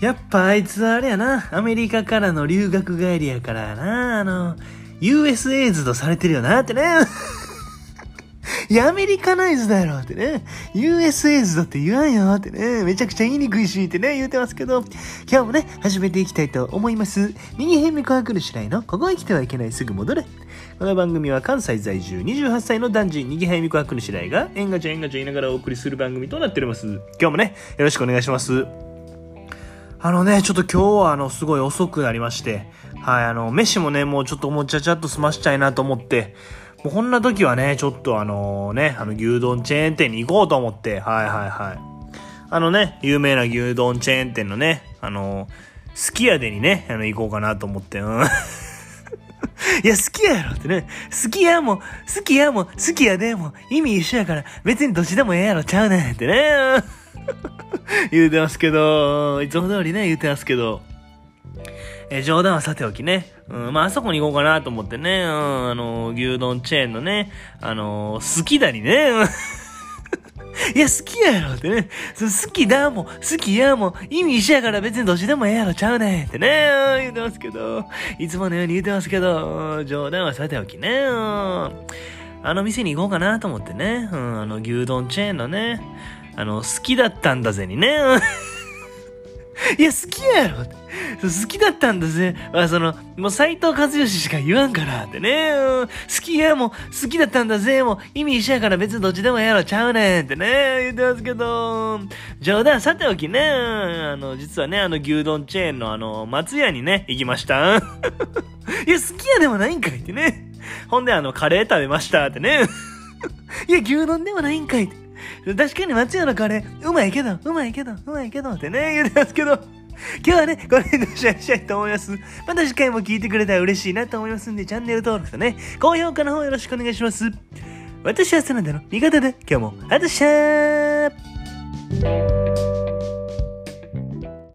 やっぱあいつはあれやな、アメリカからの留学帰りやからな、あの、US エイズとされてるよなってね。いや、アメリカナイズだよってね。US エイズだって言わんよってね。めちゃくちゃ言いにくいしってね、言うてますけど、今日もね、始めていきたいと思います。右辺目怖くるしないの、ここへ来てはいけないすぐ戻れ。この番組は関西在住28歳の男児、右辺美子はくるしらいが、えんがちゃんえんがちゃん言いながらお送りする番組となっております。今日もね、よろしくお願いします。あのね、ちょっと今日はあの、すごい遅くなりまして、はい、あの、飯もね、もうちょっともうちゃちゃっと済ましちゃいなと思って、もうこんな時はね、ちょっとあのね、あの、牛丼チェーン店に行こうと思って、はいはいはい。あのね、有名な牛丼チェーン店のね、あの、すき家でにね、あの、行こうかなと思って、うん。いや、好きやろってね。好きやも、好きやも、好きやでも、意味一緒やから、別にどっちでもええやろちゃうねんってね。言うてますけど、いつも通りね、言うてますけど。え冗談はさておきね。うん、まあ、あそこに行こうかなと思ってね。うん、あの、牛丼チェーンのね、あの好きだにね。いや、好きやろってね。好きだも、好きやも、意味一緒やから別にどっちでもええやろちゃうねんってね、言うてますけど、いつものように言うてますけど、冗談はさておきね、あの店に行こうかなと思ってね、うん、あの牛丼チェーンのね、あの、好きだったんだぜにね、いや、好きやろ好きだったんだぜ。まあ、その、もう斎藤和義しか言わんからってね。うん好きやも、好きだったんだぜ。もう意味一緒やから別にどっちでもやろちゃうねんってね。言ってますけど、冗談さておきね。あの、実はね、あの牛丼チェーンのあの、松屋にね、行きました。いや、好きやでもないんかいってね。ほんであの、カレー食べましたってね。いや、牛丼でもないんかいって。確かに松屋のカレー、うまいけど、うまいけど、うまいけどってね、言うてますけど。今日はね、これでシェアしたいと思います。また次回も聞いてくれたら嬉しいなと思いますんで、チャンネル登録とね、高評価の方よろしくお願いします。私はサナダの味方で、今日も、あたしゃー